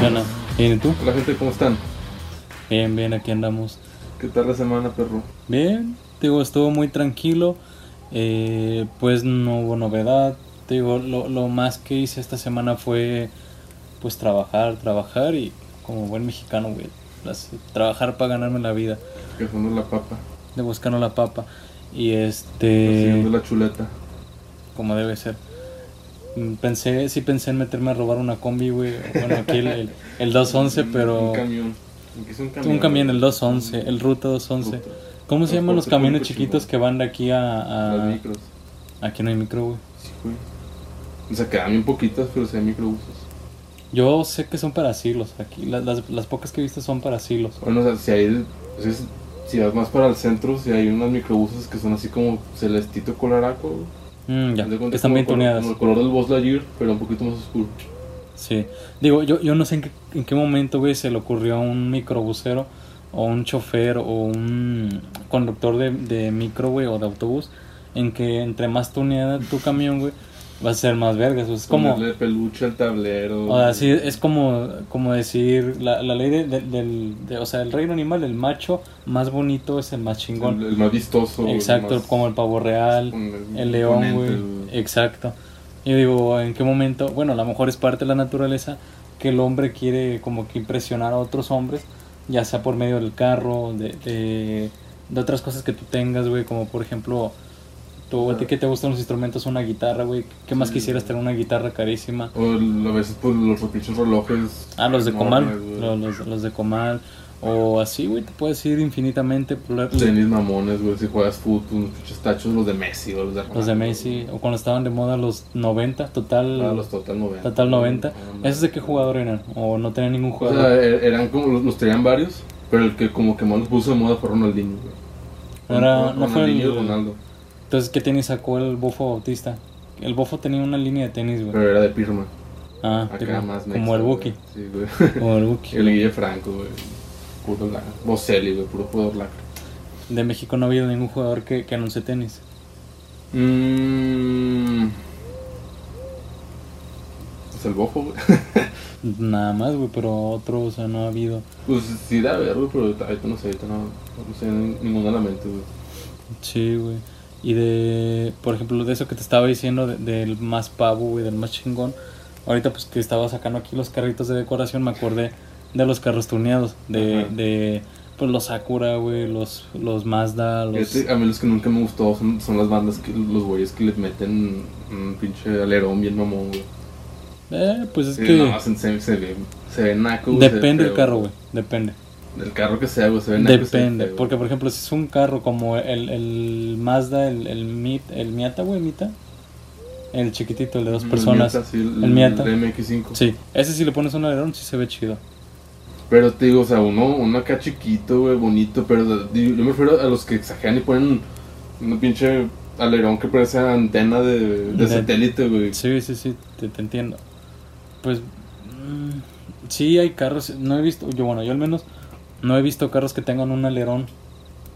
Hola. ¿Y tú? Hola gente, ¿cómo están? Bien, bien, aquí andamos. ¿Qué tal la semana, perro? Bien, digo, estuvo muy tranquilo. eh, pues no hubo novedad. Te Digo, lo, lo más que hice esta semana fue pues trabajar, trabajar y como buen mexicano, güey, trabajar para ganarme la vida, son la papa, de buscando la papa. Y este, la chuleta. como debe ser. Mm, Pensé, sí pensé en meterme a robar una combi, güey. Bueno, aquí el, el, el 211, pero... Un camión. Es un camión. Un camión, el 211, el Ruta 211. Ruta. ¿Cómo se llaman los camiones chiquitos que van de aquí a, a- Las micros. Aquí no hay micro, güey. Sí, güey. O sea, quedan bien poquitas, pero sí hay microbuses. Yo sé que son para asilos aquí. Las, las, las pocas que he visto son para asilos. Bueno, o sea, si hay. es- si vas más para el centro, si hay unos microbuses que son así como celestito colaraco. Mm, ya, están bien tuneadas. Como el color del Buzz Lightyear, pero un poquito más oscuro. Sí. Digo, yo, yo no sé en qué, en qué momento, güey, se le ocurrió a un microbusero o un chofer o un conductor de, de micro, güey, o de autobús, en que entre más tuneada tu camión, güey, va a ser más vergas. Es como... Ponerle peluche al tablero. O sea, sí, es como, como decir, la, la ley de, de- del, de- o sea, el reino animal, el macho más bonito es el más chingón. El, el más vistoso. el Exacto, más- como el pavo real, con el león, güey. Exacto. Yo digo, ¿en qué momento? Bueno, a lo mejor es parte de la naturaleza que el hombre quiere como que impresionar a otros hombres, ya sea por medio del carro, de, de, de otras cosas que tú tengas, güey, como por ejemplo, tú, a ti que te gustan los instrumentos, una guitarra, güey, ¿qué más Sí, quisieras tener una guitarra carísima? O a veces pues los pinches relojes. Ah, los de Comal, enormes, los, los, los de Comal, o así, güey, te puedes ir infinitamente. Tenis mamones, güey, si juegas fútbol, unos pinches tachos, los de Messi o los de Los de Messi, o cuando estaban de moda los 90, total, Ah, los Total 90. total 90. Ah, ¿Esos de qué jugador eran? ¿O no tenían ningún O jugador? sea, er- eran como, los, los traían varios, pero el que como que más los puso de moda fue Ronaldinho, güey. Era- Ron- no fue Ronaldinho el- y Ronaldo, Entonces, ¿qué tenis sacó el Bofo Bautista? El Bofo tenía una línea de tenis, güey. pero era de Pirma. Ah, Acá más como el. Buki. Sí, güey. Como el Buki. el Guille Franco, güey. Puro lacra. Bocelli, güey, puro jugador lacra. De México no ha habido ningún jugador que, que anuncie tenis. Mmm. Pues el bofo, güey. Nada más, güey, pero otro, o sea, no ha habido. Pues sí, da ver, güey, pero ahorita no sé, ahorita no, no sé ninguna la mente, güey. Sí, güey. Y de, por ejemplo, de eso que te estaba diciendo, de- del más pavo, güey, del más chingón. Ahorita, pues que estaba sacando aquí los carritos de decoración, me acordé de los carros tuneados. De, Ajá. de pues los Sakura, güey, los, los Mazda, los. Fíjate, a mí los que nunca me gustó son, son las bandas, que los güeyes que les meten un pinche alerón bien mamón, güey. Eh, pues es Sí, que. no, se, se, se ve, se ve naco, depende del carro, güey. Depende. Del carro que sea, güey, se ve naco. y se ve Depende. Porque, por ejemplo, si es un carro como el, el Mazda, el, el, Mit, el Miata, güey, Mita. El chiquitito, el de dos El personas. Miata, sí, el, el Miata. el MX5. Sí, ese si le pones un alerón, sí se ve chido. Pero te digo, o sea, uno, uno acá chiquito, güey, bonito, pero yo me refiero a los que exageran y ponen un pinche alerón que parece antena de, de De- satélite, güey. Sí, sí, sí, te, te entiendo. Pues mm, sí hay carros, no he visto, yo bueno, yo al menos no he visto carros que tengan un alerón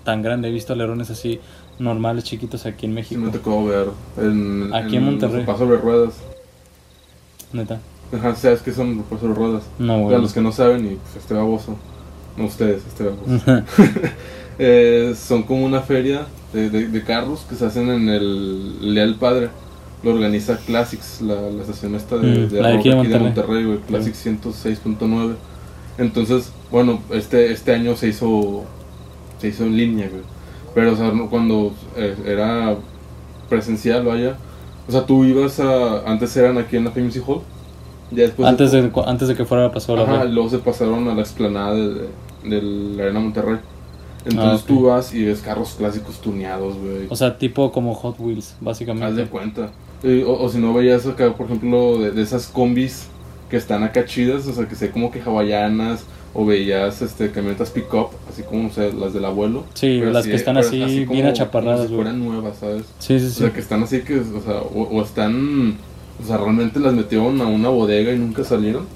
tan grande, he visto alerones así normales, chiquitos aquí en Sí México. me tocó ver en, Aquí en Monterrey. los pasos de ruedas. Neta. Ajá, sabes que son pasos de ruedas. No, Para güey. los que no saben, y pues este baboso, no ustedes, este baboso. Eh, son como una feria de, de- de carros que se hacen en el Leal Padre. Lo organiza Classics, la, la estación esta de, Mm, de la de aquí Monterrey. Monterrey, güey, Classics 106.9. Entonces, bueno, este, este año se hizo, se hizo en línea, güey. Pero, o sea, cuando eh, era presencial, vaya. O sea, tú ibas a. Antes eran aquí en la Famous Hall. Ya después antes, de, antes de que fuera la pasada Ajá, la luego se pasaron a la explanada de, de la Arena Monterrey. Entonces Ah, tú vas y ves carros clásicos tuneados, güey. O sea, tipo como Hot Wheels, Haz de básicamente. cuenta. Eh, o, o si no veías acá, por ejemplo, de, de esas combis que están acá chidas, o sea, que sé como que hawaianas, o veías este, camionetas pick-up, así como, o sea, las del abuelo. Sí, las que están así, bien como- achaparradas, como si fueran nuevas, ¿sabes? Sí, sí, O sí. sea, que están así que, o sea, o, o están, o sea, realmente las metieron a una bodega y nunca salieron,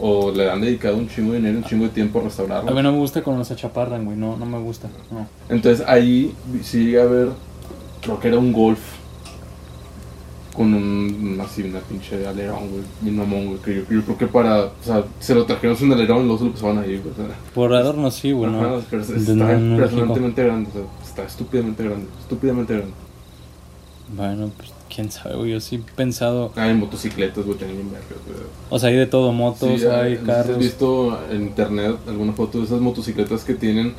o le han dedicado un chingo de dinero, un chingo de tiempo a restaurarlas. A mí no me gusta cuando se achaparran, güey. No, no me gusta. No. Entonces ahí sí a ver, creo que era un golf. Con un, así, una pinche alerón, güey, mi mamón, güey, que yo, yo creo que para, o sea, se lo trajeron sin alerón y luego se lo pusieron ahí, güey, o sea, Por adorno sí, güey. no. pero está impresionantemente grande, o sea, está estúpidamente grande, estúpidamente grande. Bueno, pues quién sabe, güey. Yo sí he pensado. Hay motocicletas, güey, también bien güey. O sea, hay de todo: motos, Sí, hay ¿no sé si carros. ¿Has visto en internet alguna foto de esas motocicletas que tienen,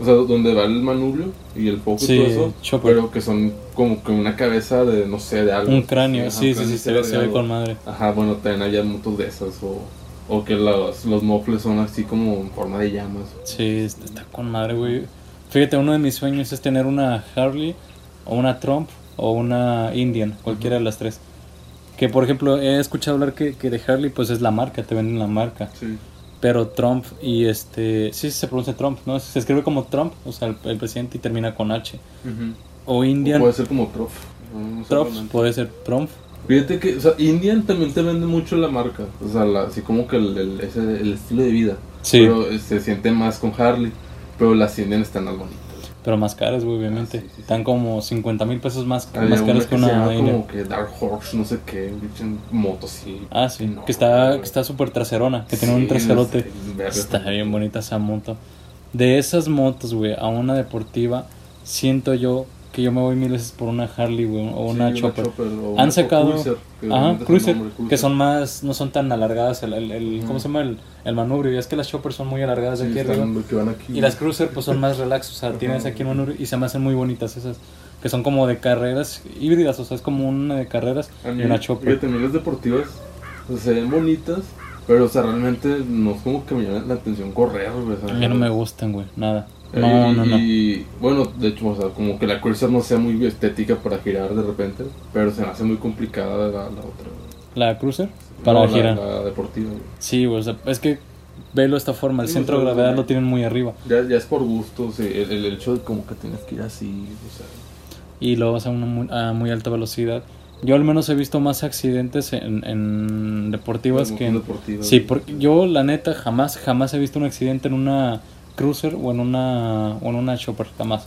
o sea, donde va el manubrio y el foco Sí, y todo eso, chopper. pero que son como que una cabeza de, no sé, de algo. Un cráneo, sí, sí, cráneo sí, se ve, se ve con madre. Ajá, bueno, también había motos de esas, o, o que los, los mofles son así como en forma de llamas. Sí, está, está con madre, güey. Fíjate, uno de mis sueños es tener una Harley, o una Trump, o una Indian, cualquiera de las tres. Que por ejemplo, he escuchado hablar que, que de Harley, pues es la marca, te venden la marca. Sí. Pero Trump y este. Sí, se pronuncia Trump, ¿no? Se escribe como Trump, o sea, el, el presidente y termina con H. O O Indian. puede ser como Trof. no puede ser Trump. Fíjate que, o sea, Indian también te vende mucho la marca. O sea, la- así como que el, el, ese- el estilo de vida. Sí. Pero eh, se siente más con Harley. Pero las Indian están más bonitas. Pero más caras, güey, obviamente. Ah, sí, sí, sí. Están como 50 mil pesos más, Había más caras que, una como que Dark Horse, no sé qué, un moto así. Ah, sí, No, que está güey. que está súper traserona, que tiene un traserote. no sé, verga. Está bien bonita esa moto. De esas motos, güey, a una deportiva, siento yo que yo me voy mil veces por una Harley, güey, o Sí, una Chopper. o Han una- sacado- Cruiser, que Ajá, cruiser, nombre, que son más, no son tan alargadas, el, el, el- ¿cómo se llama? El, el manubrio, y es que las Choppers son muy alargadas de Sí, aquí arriba. aquí. Y las Cruiser pues son más relax, o sea, Ajá. tienes aquí el manubrio y se me hacen muy bonitas esas, que son como de carreras híbridas, o sea, es como una de carreras A y mí, una Chopper. mí las deportivas o sea, se ven bonitas, pero o sea, realmente no es como que me llame la atención correr, güey. o sea, A mí no me gustan, güey, nada. Eh, No, y, no, no. Y bueno, de hecho, o sea, como que la Cruiser no sea muy estética para girar de repente, pero se me hace muy complicada la, la otra. La Cruiser para No, la- girar. La, deportiva, güey. Sí, güey, o sea, es que velo de esta forma, el Sí, centro de gravedad lo tienen muy arriba Ya, ya es por gusto, sí, el, el hecho de como que tienes que ir así, o sea. y luego vas a una muy, a muy alta velocidad. Yo al menos he visto más accidentes en, en deportivas que en... motos deportivas, Sí, porque yo la neta jamás, jamás he visto un accidente en una cruiser o en una, o en una chopper, jamás.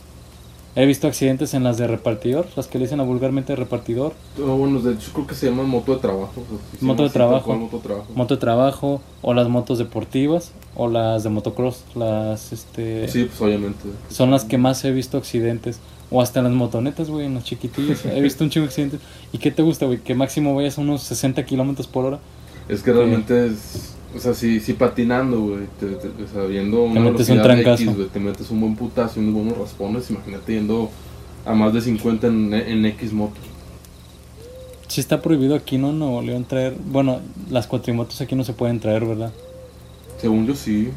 He visto accidentes en las de repartidor, las que le dicen a vulgarmente repartidor, No, bueno, de hecho creo que se llama moto de trabajo. o sea, Moto de trabajo. moto de trabajo. moto de trabajo, o las motos deportivas, o las de motocross, las este Sí, pues obviamente. son las que más he visto accidentes. O hasta en las motonetas, güey, en las chiquitillas. He visto un chingo de accidentes. ¿Y qué te gusta, güey? Que máximo vayas a unos 60 kilómetros por hora. Es que realmente es. O sea, si, si patinando, güey, te, te- o sea, viendo una metes un trancazo. X, güey, te metes un buen putazo y unos buenos raspones, imagínate yendo a más de 50 en, en X moto. Sí está prohibido aquí, ¿no? En Nuevo León traer... Bueno, las cuatrimotos aquí no se pueden traer, ¿verdad? Según yo sí,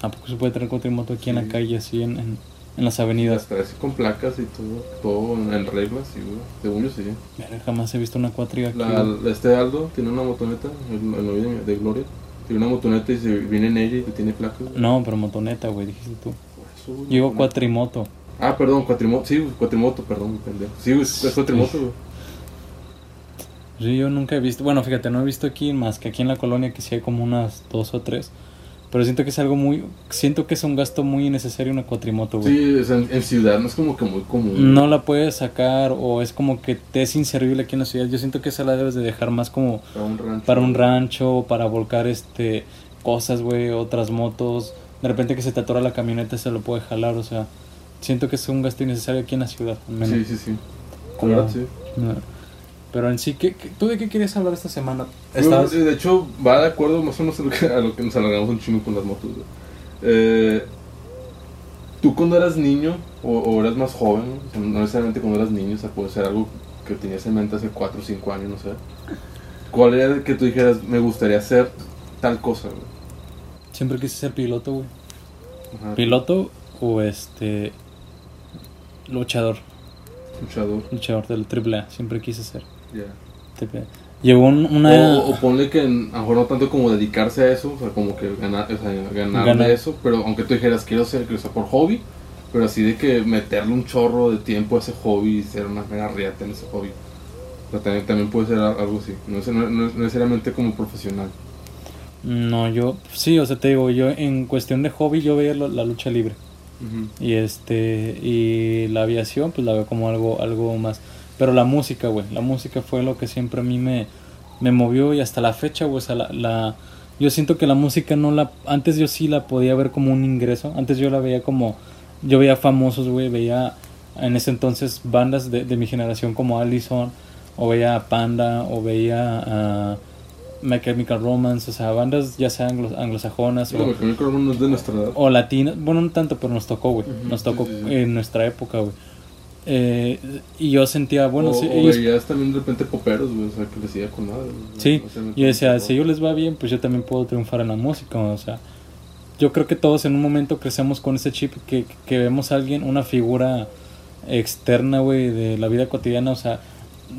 Tampoco se puede traer cuatrimoto aquí en la calle, así en, en, en las avenidas. traes con placas y todo, todo en, reglas, sí, güey. Según yo sí. Verga, Jamás he visto una cuatri aquí. La, este Aldo tiene una motoneta, el, el novio de, de Gloria. Tiene una motoneta y se viene en ella y tiene placas. güey. No, pero motoneta, güey, dijiste tú. Eso, güey, motoneta. cuatrimoto. Ah, perdón, cuatrimoto. Sí, cuatrimoto, perdón, pendejo. Sí, güey, es cuatrimoto, güey. Sí, yo nunca he visto... Bueno, fíjate, no he visto aquí más que aquí en la colonia que sí hay como unas dos o tres. Pero siento que es algo muy... Siento que es un gasto muy innecesario una cuatrimoto, güey. Sí, o sea, en, ciudad no es como que muy común. No la puedes sacar o es como que te es inservible aquí en la ciudad. Yo siento que esa la debes de dejar más como Para un rancho. para un rancho, para volcar este cosas, güey, otras motos. De repente que se te atora la camioneta se lo puede jalar, o sea, siento que es un gasto innecesario aquí en la ciudad, al menos. Sí, sí, sí. Como- sí. No. Pero en sí, ¿qué, qué- tú de qué querías hablar esta semana? Yo, Estabas- de hecho, va de acuerdo más o menos a lo que, a lo que nos alargamos un chingo con las motos. Eh, Tú cuando eras niño o, o eras más joven, o sea, no necesariamente cuando eras niño, o sea, puede ser algo que tenías en mente hace 4 o 5 años, no sé. ¿Cuál era el que tú dijeras, me gustaría hacer tal cosa? güey? Siempre quise ser piloto, güey. Ajá, Piloto o este luchador, Luchador, luchador del AAA, siempre quise ser. AAA. Llegó un- una O, o ponle que a lo mejor no tanto como dedicarse a eso, o sea, como que ganar, o sea, ganar Ganar. de eso, pero aunque tú dijeras quiero ser, ser por hobby, pero así de que meterle un chorro de tiempo a ese hobby y ser una mega riata en ese hobby. O sea, también, también puede ser al- algo así, no es, no, no es necesariamente como profesional. No, yo, sí, o sea, te digo, yo en cuestión de hobby yo veía la lucha libre. Y este, y la aviación, pues la veo como algo, algo más. Pero la música, güey, la música fue lo que siempre a mí me, me movió y hasta la fecha, güey, o sea, la, la, yo siento que la música no la, antes yo sí la podía ver como un ingreso, antes yo la veía como, yo veía famosos, güey, veía en ese entonces bandas de, de mi generación como Allison, o veía a Panda, o veía a My Chemical Romance, o sea, bandas ya sea anglo- anglosajonas No, o, My Chemical Romance no es de nuestra edad. o latinas, bueno, no tanto, pero nos tocó, güey, nos sí, tocó sí, sí. en nuestra época, güey. Eh, y yo sentía, bueno, o, sí, o ellos veías también de repente poperos, güey, o sea, que les iba con güey. Sí, O sea, me yo decía, si a ellos les va bien, pues yo también puedo triunfar en la música, o sea, yo creo que todos en un momento crecemos con ese chip que, que vemos a alguien, una figura externa, güey, de la vida cotidiana, o sea,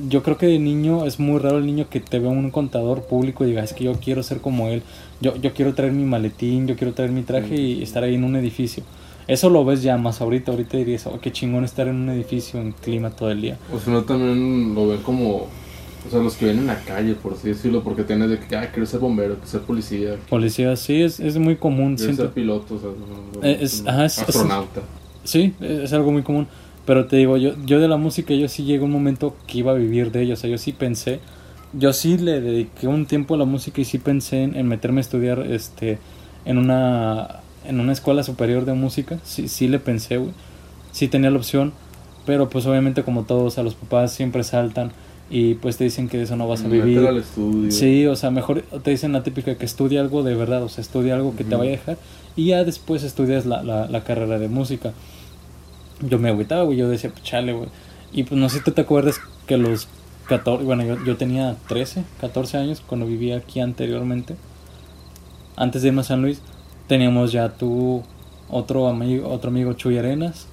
yo creo que de niño es muy raro el niño que te ve un contador público y diga, es que yo quiero ser como él, yo, yo quiero traer mi maletín, yo quiero traer mi traje y estar ahí en un edificio. Eso lo ves ya más ahorita, ahorita dirías, oh, qué chingón estar en un edificio en clima todo el día. O sea, no también lo ven como. O sea, los que ven en la calle, por así decirlo, porque tienes de que, ah, quiero ser bombero, quiero ser policía, Policía, sí, es, es muy común. quiero siento. ser piloto, o sea, Eh, es- ajá, es- astronauta. Sí, es algo muy común. Pero te digo, yo, yo de la música, yo sí llegué a un momento que iba a vivir de ello. O sea, yo sí pensé, yo sí le dediqué un tiempo a la música y sí pensé en, en meterme a estudiar este en una en una escuela superior de música. Sí, sí le pensé, güey. Sí tenía la opción. Pero pues obviamente como todos, a los papás siempre saltan y pues te dicen que de eso no vas a vivir. al estudio. Sí, o sea, mejor te dicen la típica que estudie algo de verdad, o sea, estudia algo que te Ujú. vaya a dejar y ya después estudias la, la, la carrera de música. Yo me agüitaba, güey, yo decía, pues chale, güey. Y pues no sé si tú te acuerdas que los 14, bueno, yo, yo tenía 13, 14 años cuando vivía aquí anteriormente. Antes de irme a San Luis, teníamos ya tu otro amigo, otro amigo Chuy Arenas,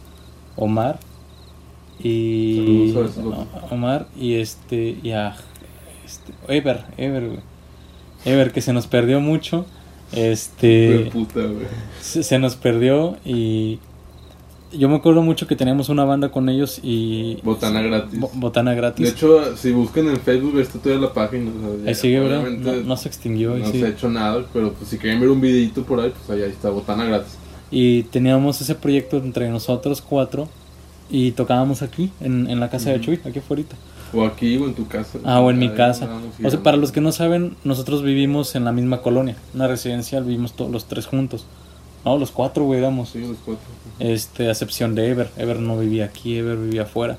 Omar y Saludos. Omar y este y a este, Ever, Ever, güey. Ever que se nos perdió mucho. Este puta, se, se nos perdió y yo me acuerdo mucho que teníamos una banda con ellos y Botana gratis. Bo- botana gratis. De hecho, si buscan en Facebook, está todavía la página. o sea, ya, ahí sigue, ¿verdad? No, no se extinguió. No se ha hecho nada, pero pues si quieren ver un videito por ahí, pues ahí, está, botana gratis. Y teníamos ese proyecto entre nosotros cuatro y tocábamos aquí, en, en la casa de. Chuy, aquí afuera. O aquí o en tu casa. Ah, o en mi casa. O sea, para los que no saben, nosotros vivimos en la misma colonia, una residencial, vivimos todos los tres juntos. No, los cuatro, güey, éramos. Sí, los cuatro. Este, a excepción de Ever. Ever no vivía aquí, Ever vivía afuera.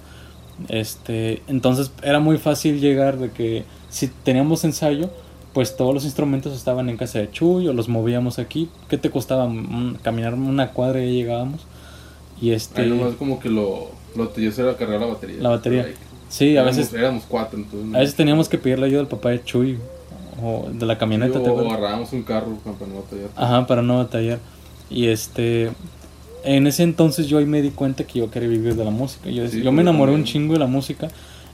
Este, entonces era muy fácil llegar de que si teníamos ensayo, pues todos los instrumentos estaban en casa de Chuy o los movíamos aquí. ¿Qué te costaba Mm, caminar una cuadra y ya llegábamos? Y este, Ahí nomás como que lo, lo tedioso era cargar la batería. La batería. Ahí. sí, a Éramos- veces, Éramos cuatro, entonces. a veces teníamos que pedirle ayuda al papá de Chuy o de la camioneta. Sí, ¿te o agarrábamos un carro para no batallar. Ajá, para no batallar. Y este, en ese entonces yo ahí me di cuenta que yo quería vivir de la música. Yo, decía- Sí, yo me enamoré un chingo de la música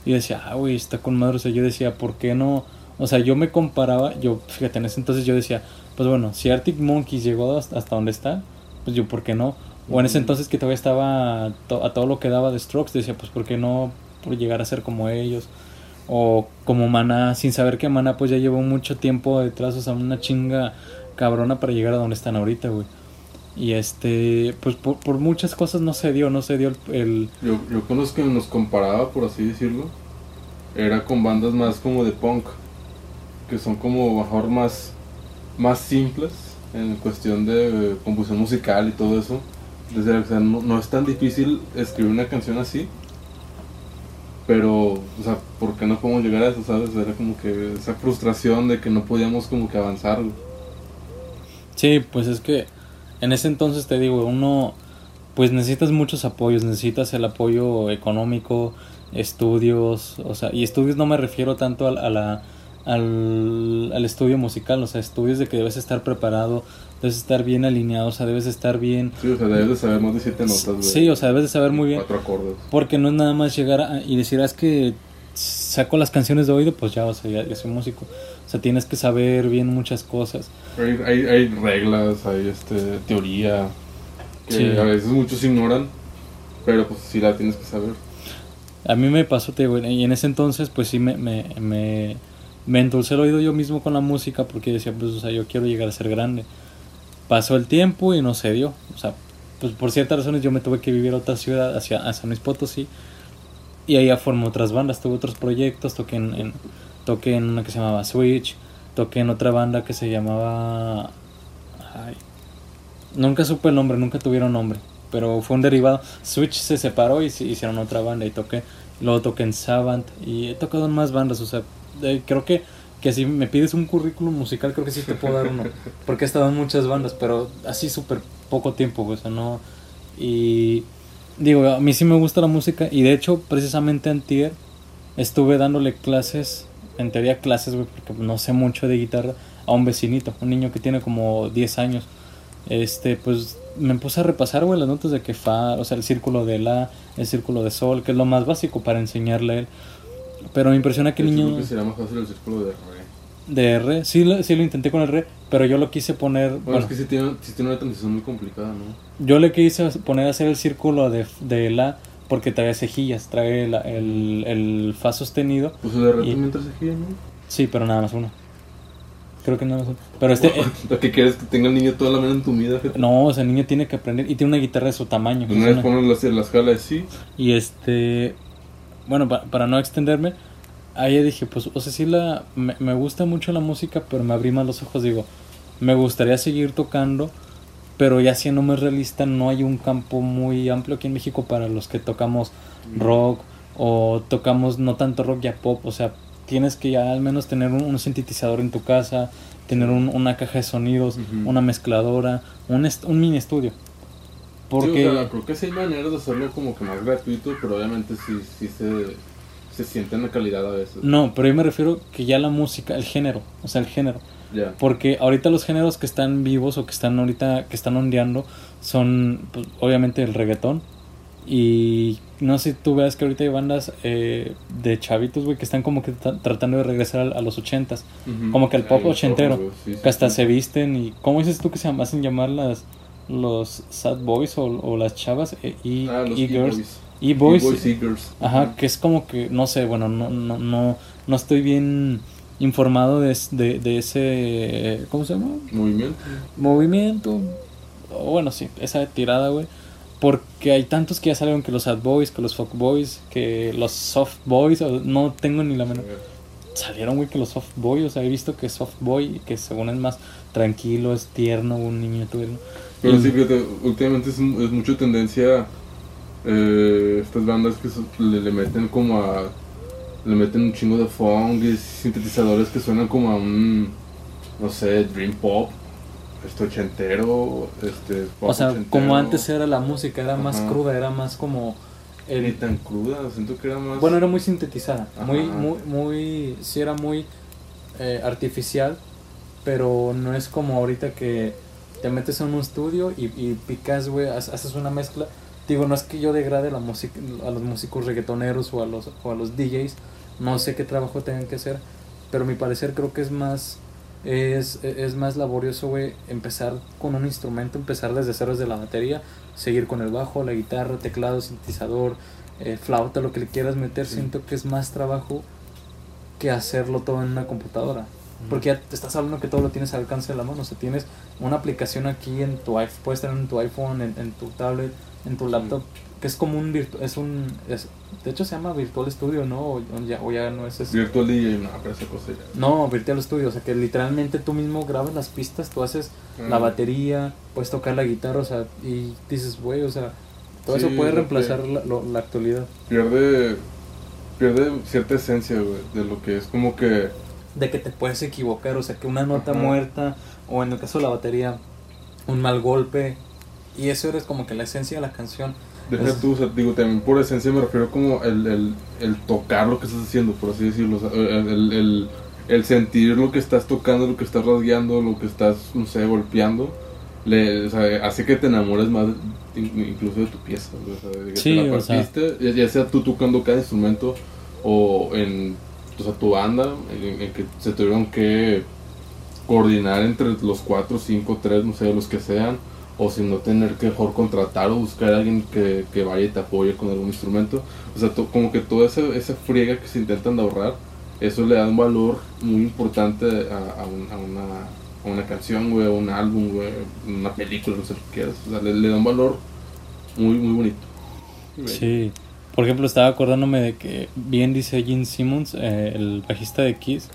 y decía, ah, güey, está con madre. O sea, yo decía, ¿por qué no? O sea, yo me comparaba, yo, fíjate, en ese entonces yo decía, pues bueno, si Arctic Monkeys llegó hasta, hasta donde está, pues yo, ¿por qué no? O en ese entonces que todavía estaba to- a todo lo que daba de Strokes, decía, pues ¿por qué no por llegar a ser como ellos? O como Maná, sin saber que Maná pues ya llevó mucho tiempo detrás, o sea, una chinga cabrona para llegar a donde están ahorita, güey. Y este, pues por, por muchas cosas no se dio, no se dio el... el- Yo, yo con los que nos comparaba, por así decirlo, era con bandas más como de punk, que son como mejor más, más simples en cuestión de eh, composición musical y todo eso. Desde, o sea, no, no es tan difícil escribir una canción así, pero, o sea, ¿por qué no podemos llegar a eso, sabes? Era como que esa frustración de que no podíamos como que avanzar. Sí, pues es que en ese entonces te digo, uno pues necesitas muchos apoyos, necesitas el apoyo económico, estudios, o sea, y estudios no me refiero tanto al, a la, al, al estudio musical, o sea, estudios de que debes estar preparado, debes estar bien alineado, o sea, debes estar bien... Sí, o sea, debes de saber más de siete notas. Sí, o sea, debes de saber muy bien, Cuatro acordes. porque no es nada más llegar a- y decir, "Ah, es que saco las canciones de oído, pues ya, o sea, ya, ya soy músico. O sea, tienes que saber bien muchas cosas. Hay, hay, hay reglas, hay este, teoría que Sí. a veces muchos ignoran, pero pues sí la tienes que saber. A mí me pasó, te digo, y en ese entonces pues sí me, me, me, me endulcé el oído yo mismo con la música porque decía, pues, o sea, yo quiero llegar a ser grande. Pasó el tiempo y no se dio. O sea, pues por ciertas razones yo me tuve que vivir a otra ciudad, hacia a San Luis Potosí. y ahí ya formé otras bandas, tuve otros proyectos, toqué en, en- toqué en una que se llamaba Switch, toqué en otra banda que se llamaba... Ay, nunca supe el nombre, nunca tuvieron nombre, pero fue un derivado. Switch se separó y se hicieron otra banda y toqué. Luego toqué en Savant y he tocado en más bandas, o sea, creo que, que si me pides un currículum musical, creo que sí te puedo dar uno, porque he estado en muchas bandas, pero así súper poco tiempo, o sea, no... Y digo, a mí sí me gusta la música y de hecho, precisamente antier estuve dándole clases, en teoría clases, güey, porque no sé mucho de guitarra, a un vecinito, un niño que tiene como 10 años. Este, pues me puse a repasar, güey, las notas de que fa, o sea, el círculo de la, el círculo de sol, que es lo más básico para enseñarle a él. Pero me impresiona que el niño que sería más fácil el círculo de re. de re, sí, lo- sí lo intenté con el re, pero yo lo quise poner, Bueno, bueno, es que sí tiene, sí tiene una transición muy complicada, ¿no? yo le quise poner a hacer el círculo de, de la porque trae cejillas, trae la- el, el fa sostenido, Pues de re Y- también trae cejilla, ¿no? sí, pero nada más uno. Creo que nada más uno. Pero este, eh, Lo que quieres que tenga el niño toda la mano entumida, gente. no, o sea, el niño tiene que aprender y tiene una guitarra de su tamaño. De es una vez pones las, la escala de sí. Y este, bueno, pa- para no extenderme, ahí dije, pues, o sea, sí la, me, me gusta mucho la música, pero me abrí más los ojos, digo, me gustaría seguir tocando, pero ya siendo más realista, no hay un campo muy amplio aquí en México para los que tocamos rock o tocamos no tanto rock ya pop, o sea, tienes que ya al menos tener un, un sintetizador en tu casa, tener un- una caja de sonidos, una mezcladora, un, est- un mini estudio. Porque... Sí, o sea, creo que sí hay maneras de hacerlo como que más gratuito, pero obviamente sí, sí se, se siente en la calidad a veces. No, pero yo me refiero que ya la música, el género, o sea, el género. Porque ahorita los géneros que están vivos o que están ahorita, que están ondeando, son pues, obviamente el reggaetón. Y no sé si tú veas que ahorita hay bandas eh, de chavitos, güey, que están como que tra- tratando de regresar a, a los ochentas. Ujú. Como que el pop Ay, ochentero, güey, sí, sí, Que hasta sí. se visten y... ¿Cómo dices tú que se hacen llamar las... Los sad boys o, o las chavas eh, y Ah, los e-girls e-boys. e-boys E-boys, e-girls. Ajá, que es como que, no sé, bueno, no, no, no, no estoy bien informado de, de, de ese, ¿cómo se llama? Movimiento. Movimiento, o bueno, sí, esa tirada, güey. Porque hay tantos que ya salieron que los sad boys, que los fuck boys, que los soft boys, no tengo ni la menor. Salieron, güey, que los soft boys, o sea, he visto que soft boy, que según es más tranquilo, es tierno, un niño tierno. Pero Y- sí, fíjate, últimamente es, es mucho tendencia eh, estas bandas que le, le meten como a... Le meten un chingo de funk y sintetizadores que suenan como a un... No sé, dream pop. Este ochentero, este... pop O sea, ochentero. como antes era la música, era más Ajá. cruda, era más como... el- Ni tan cruda, siento que era más... Bueno, era muy sintetizada, muy, Ajá. muy, muy, sí era muy eh, artificial, pero no es como ahorita que te metes en un estudio y, y picas, güey, ha- haces una mezcla. Digo, no es que yo degrade la música, a los músicos reggaetoneros o a los, o a los DJs, no sé qué trabajo tengan que hacer, pero a mi parecer creo que es más, es, es más laborioso, güey, empezar con un instrumento, empezar desde cero desde la batería, seguir con el bajo, la guitarra, teclado, sintetizador, eh, flauta, lo que le quieras meter, Sí. siento que es más trabajo que hacerlo todo en una computadora. Porque ya te estás hablando que todo lo tienes al alcance de la mano. O sea, tienes una aplicación aquí en tu iPhone, puedes tener en tu iPhone, en, en tu tablet, en tu laptop, que es como un virtual, es un, es- de hecho se llama Virtual Studio, ¿no? O, o ya, o ya no es eso. Virtual DJ, no, pero esa cosa ya... No, Virtual Studio, o sea que literalmente tú mismo grabas las pistas, tú haces la Mm. batería, puedes tocar la guitarra, o sea, y dices, güey, o sea, todo Sí, eso puede reemplazar la, lo- la actualidad. Pierde... Pierde cierta esencia, güey, de lo que es como que... de que te puedes equivocar, o sea, que una nota Ajá. muerta o en el caso de la batería un mal golpe y eso eres como que la esencia de la canción. Deja Es- tú, o sea, digo, también por esencia me refiero como el, el, el tocar lo que estás haciendo, por así decirlo. o sea, el, el, el- sentir lo que estás tocando, lo que estás rasgueando, lo que estás, no sé, golpeando. Le, o sea, hace que te enamores más in- incluso de tu pieza. O sea, de que Sí, te la o sea- partiste, ya, ya sea tú tocando cada instrumento o en o sea, tu banda, en, en que se tuvieron que coordinar entre los cuatro, cinco, tres, no sé, los que sean, o si no tener que mejor contratar o buscar a alguien que, que vaya y te apoye con algún instrumento. O sea, to- como que toda esa, esa friega que se intentan de ahorrar, eso le da un valor muy importante a, a un- a una, a una canción, güey, a un álbum, güey, una película, no sé que quieras. O sea, le, le da un valor muy, muy bonito. Sí. Por ejemplo, estaba acordándome de que bien dice Gene Simmons, eh, el bajista de Kiss,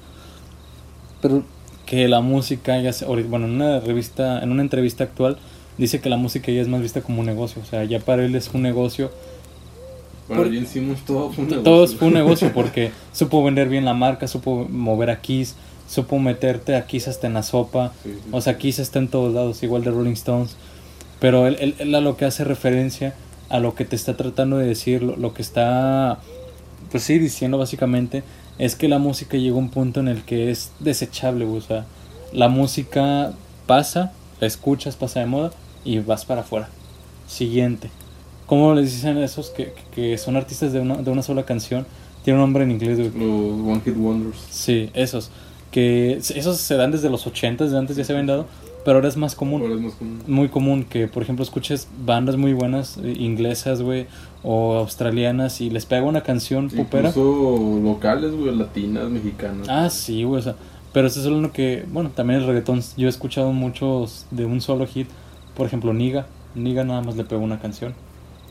pero que la música ya se, bueno, en una revista, en una entrevista actual dice que la música ya es más vista como un negocio, o sea, ya para él es un negocio Para Por- Gene Simmons todo fue un negocio. Todo fue un negocio porque supo vender bien la marca, supo mover a Kiss, supo meterte a Kiss hasta en la sopa. Sí, sí. O sea, Kiss está en todos lados, igual de Rolling Stones. Pero él, él- él a lo que hace referencia a lo que te está tratando de decir, lo, lo que está, pues sí, diciendo básicamente, es que la música llega a un punto en el que es desechable. O sea, la música pasa, la escuchas, pasa de moda y vas para afuera. Siguiente. ¿Cómo les dicen a esos que, que son artistas de una, de una sola canción? Tiene un nombre en inglés. Los One Hit Wonders. Sí, esos. Que esos se dan desde los 80, desde antes ya se habían dado, pero ahora es más común. Ahora es más común. Muy común que, por ejemplo, escuches bandas muy buenas, eh, inglesas, güey, o australianas, y les pega una canción popera. Incluso locales, güey, latinas, mexicanas. Ah, sí, güey, o sea, pero eso es solo lo que, bueno, también el reggaetón, yo he escuchado muchos de un solo hit, por ejemplo, Niga, Niga nada más le pegó una canción,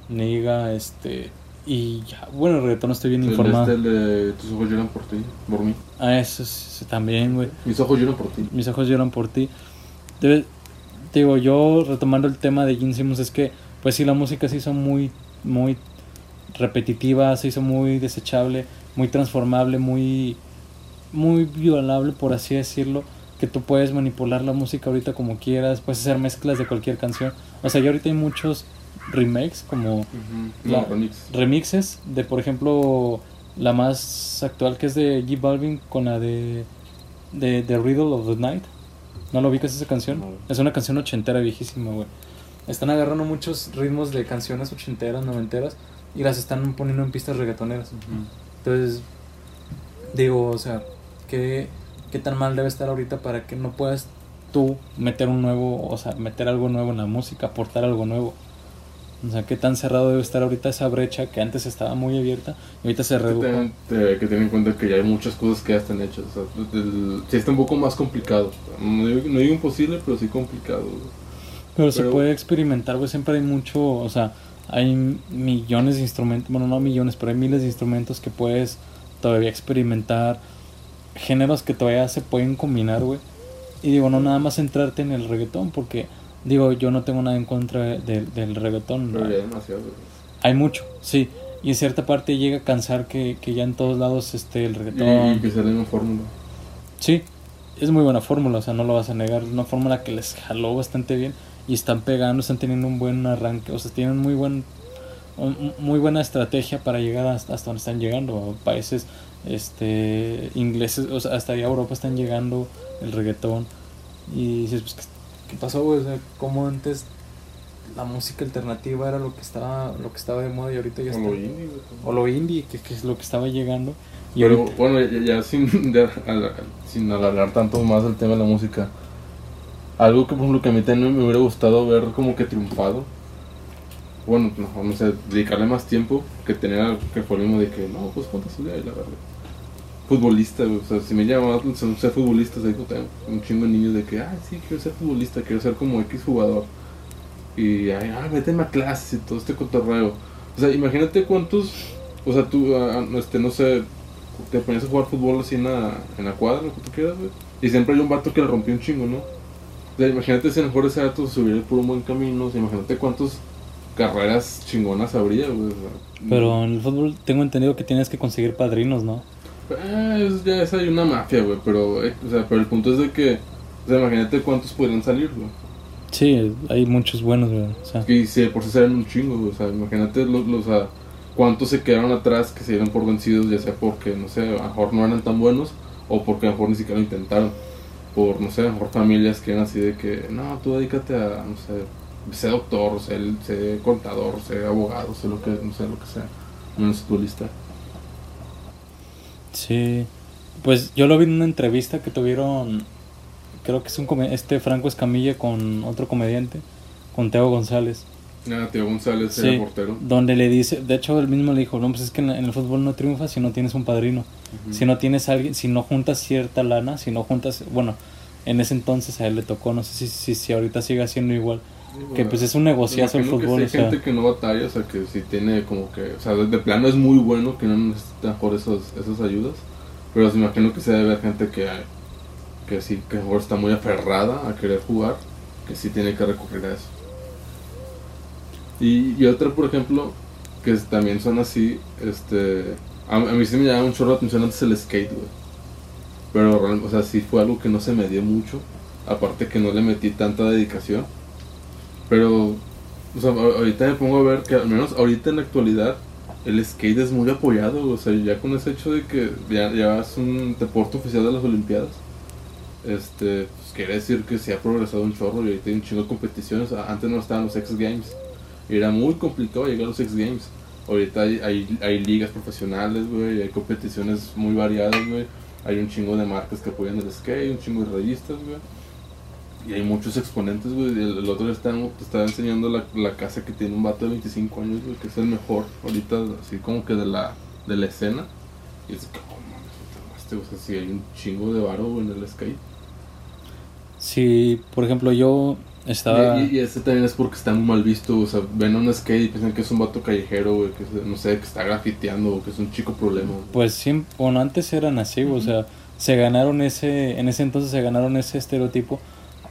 Niga, este, y ya, bueno, el reggaetón estoy bien El informado. este, el de tus ojos lloran por ti, por mí. Ah, eso sí, también, güey. Mis ojos lloran por ti. mis ojos lloran por ti. Debe- te digo, yo retomando el tema de Gene Simmons es que, pues sí, la música se hizo muy, muy repetitiva, se hizo muy desechable, muy transformable, muy, muy violable, por así decirlo, que tú puedes manipular la música ahorita como quieras, puedes hacer mezclas de cualquier canción. O sea, ya ahorita hay muchos remakes, como Ujú. La- No, remix. remixes de, por ejemplo, la más actual que es de J Balvin con la de, de The Riddle of the Night. ¿No lo ubicas esa canción? No. Es una canción ochentera viejísima, güey. Están agarrando muchos ritmos de canciones ochenteras, noventeras y las están poniendo en pistas reggaetoneras. Entonces, digo, o sea, ¿qué, qué tan mal debe estar ahorita para que no puedas tú meter un nuevo, o sea, meter algo nuevo en la música, aportar algo nuevo? O sea, qué tan cerrado debe estar ahorita esa brecha que antes estaba muy abierta y ahorita se redujo. te- que tener en cuenta que ya hay muchas cosas que ya están hechas. O sea, el- sí está un poco más complicado. No digo, no digo imposible, pero sí complicado. güey. Pero, se Pero- puede experimentar, güey. Siempre hay mucho, o sea, hay millones de instrumentos, bueno, no millones, pero hay miles de instrumentos que puedes todavía experimentar. Géneros que todavía se pueden combinar, güey. Y digo, no nada más centrarte en el reggaetón, porque, digo, yo no tengo nada en contra de- del reggaetón. Pero ¿no? ya demasiado. Hay mucho, sí. Y en cierta parte llega a cansar que, que ya en todos lados esté el Y, reggaetón. y que sea la misma fórmula. Sí, es muy buena fórmula, o sea, no lo vas a negar. Es una fórmula que les jaló bastante bien y están pegando, están teniendo un buen arranque, o sea, tienen muy buen un- muy buena estrategia para llegar hasta, hasta donde están llegando. Países este ingleses, o sea, hasta allá Europa están llegando el reggaetón. Y dices, pues, ¿qué, pasó, güey? O sea, como antes la música alternativa era lo que estaba lo que estaba de moda y ahorita ya O está. lo indie. O lo indie, que, que es lo que estaba llegando. Y Pero ahorita- bueno, ya, ya sin, ya al- sin alargar tanto más el tema de la música, algo que por ejemplo que a mí también me hubiera gustado ver como que triunfado, bueno, no, no sé, dedicarle más tiempo que tener que mismo de que no, pues cuánto estudiar y la verdad. Futbolista, o sea, si me llama atención ser futbolista, o sea, un chingo de niños de que, ay, sí, quiero ser futbolista, quiero ser como X jugador. Y, ay, ah, méteme a clases y todo este cotorreo. O sea, imagínate cuántos, o sea, tú, ah, este, no sé, te ponías a jugar fútbol así en la, en la cuadra, lo que tú quieras, güey. Y siempre hay un vato que le rompió un chingo, ¿no? O sea, imagínate si a lo mejor ese vato ido por un buen camino, o sea, imagínate cuántas carreras chingonas habría, güey. o sea. Pero en el fútbol tengo entendido que tienes que conseguir padrinos, ¿no? Eh, es, ya es hay una mafia, güey, pero, eh, o sea, pero el punto es de que, o sea, imagínate cuántos podrían salir, güey. Sí, hay muchos buenos, güey. O sea, Que si de por sí salen un chingo, güey, o sea, imagínate los, los, sea, cuántos se quedaron atrás que se dieron por vencidos, ya sea porque, no sé, a lo mejor no eran tan buenos, o porque a lo mejor ni siquiera lo intentaron. Por, no sé, a lo mejor familias que eran así de que, no, tú dedícate a, no sé, sé doctor, sé, sé contador, sé abogado, sé lo que, no sé, lo que sea, menos futbolista. Sí. Pues yo lo vi en una entrevista que tuvieron, creo que es un este Franco Escamilla con otro comediante, con Teo González. Nada, Tío González Sí, era portero. donde le dice, de hecho él mismo le dijo, no, pues es que en, el fútbol no triunfas si no tienes un padrino. Si no tienes alguien, si no juntas cierta lana, si no juntas, bueno, en ese entonces a él le tocó, no sé si, si, si ahorita sigue siendo igual, que pues es un negociazo el fútbol. Que sí sea, gente que no batalla, o sea, que sí tiene como que, o sea, de, plano es muy bueno, que no necesita por esos, esas ayudas. Pero se imagino que se debe haber gente que, que sí, que mejor está muy aferrada a querer jugar, que sí tiene que recurrir a eso. Y, y otra, por ejemplo, que también son así, este, a, a mí sí me llama un chorro de atención antes el skate, güey. Pero, o sea, sí fue algo que no se me dio mucho, aparte que no le metí tanta dedicación. Pero, o sea, ahorita me pongo a ver que al menos ahorita en la actualidad el skate es muy apoyado, o sea, ya con ese hecho de que ya, ya es un deporte oficial de las Olimpiadas, este, pues quiere decir que se ha progresado un chorro y ahorita hay un chingo de competiciones. Antes no estaban los X Games, era muy complicado llegar a los X Games. Ahorita hay, hay, hay ligas profesionales, güey, hay competiciones muy variadas, güey. Hay un chingo de marcas que apoyan el skate, un chingo de revistas, güey. Y hay muchos exponentes, güey. El, el otro día estaba, te estaba enseñando la, la casa que tiene un vato de 25 años, güey, que es el mejor ahorita, así como que de la, de la escena. Y es que, oh, puta madre, o sea, sí hay un chingo de varo, güey, en el skate. si, por ejemplo, yo estaba... Y, y ese también es porque está muy mal visto, o sea, ven a un skate y piensan que es un vato callejero, güey, que es, no sé, que está grafiteando o que es un chico problema. güey. Pues sí, bueno, antes eran así, o sea, se ganaron ese, en ese entonces se ganaron ese estereotipo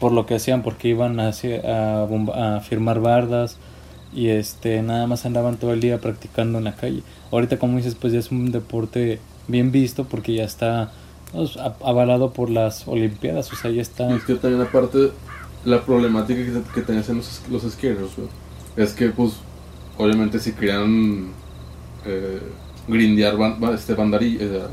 por lo que hacían, porque iban a, firmar bardas y este nada más andaban todo el día practicando en la calle. Ahorita como dices, pues ya es un deporte bien visto porque ya está pues, avalado por las olimpiadas, o sea, ya Y está... es que también aparte, la problemática que, que tenían los, los skaters, es que pues, obviamente si querían eh, grindear ban- ba- este bandarí, eh,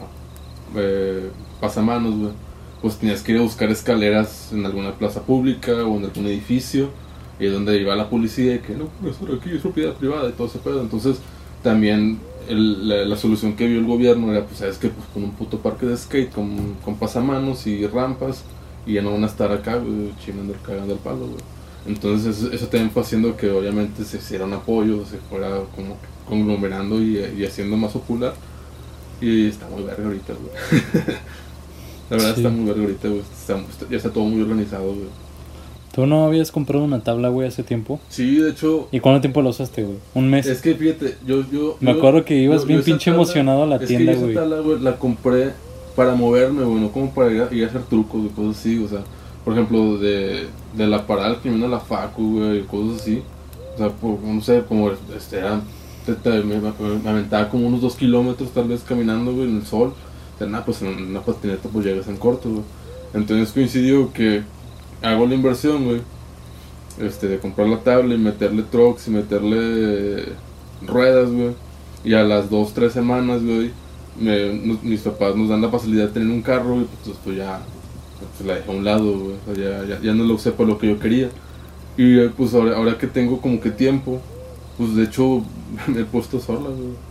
eh, pasamanos, güey, pues tenías que ir a buscar escaleras en alguna plaza pública o en algún edificio, y es donde iba la policía y que no, profesor, aquí es propiedad privada y todo ese pedo. Entonces, también el- la, la solución que vio el gobierno era, pues, sabes que pues, con un puto parque de skate, con, con pasamanos y rampas, y ya no van a estar acá, güey, chingando, cagando el palo, güey. Entonces, eso, eso también fue haciendo que obviamente se hiciera un apoyo, se fuera como conglomerando y, y haciendo más popular. Y está muy verga ahorita, güey. La verdad Sí. está muy verga ahorita, güey. Está- ya está todo muy organizado, güey. ¿Tú no habías comprado una tabla, güey, hace tiempo? Sí, de hecho, ¿Y cuánto tiempo la usaste, güey? ¿Un mes? es que fíjate, yo... yo Me yo- acuerdo que ibas yo- bien pinche tabla- emocionado a la es tienda, que yo güey. esa tabla, güey, la compré para moverme, güey, no como para ir a, ir a hacer trucos y cosas así, o sea, por ejemplo, de, de la parada al crimen a la facu, güey, cosas así. O sea, por, no sé, como este, era, me- me aventaba como unos dos kilómetros tal vez caminando, güey, en el sol. Sea, nada, pues en una patineta pues llegas en corto, güey. Entonces coincidió que hago la inversión, güey, este, de comprar la tabla y meterle trucks y meterle ruedas, güey. Y a las dos, tres semanas, güey, mis papás nos dan la facilidad de tener un carro, güey, pues, pues ya pues, la dejé a un lado, güey. O sea, ya, ya, ya no lo usé para lo que yo quería. Y eh, pues ahora, ahora que tengo como que tiempo, pues de hecho me he puesto sola, güey.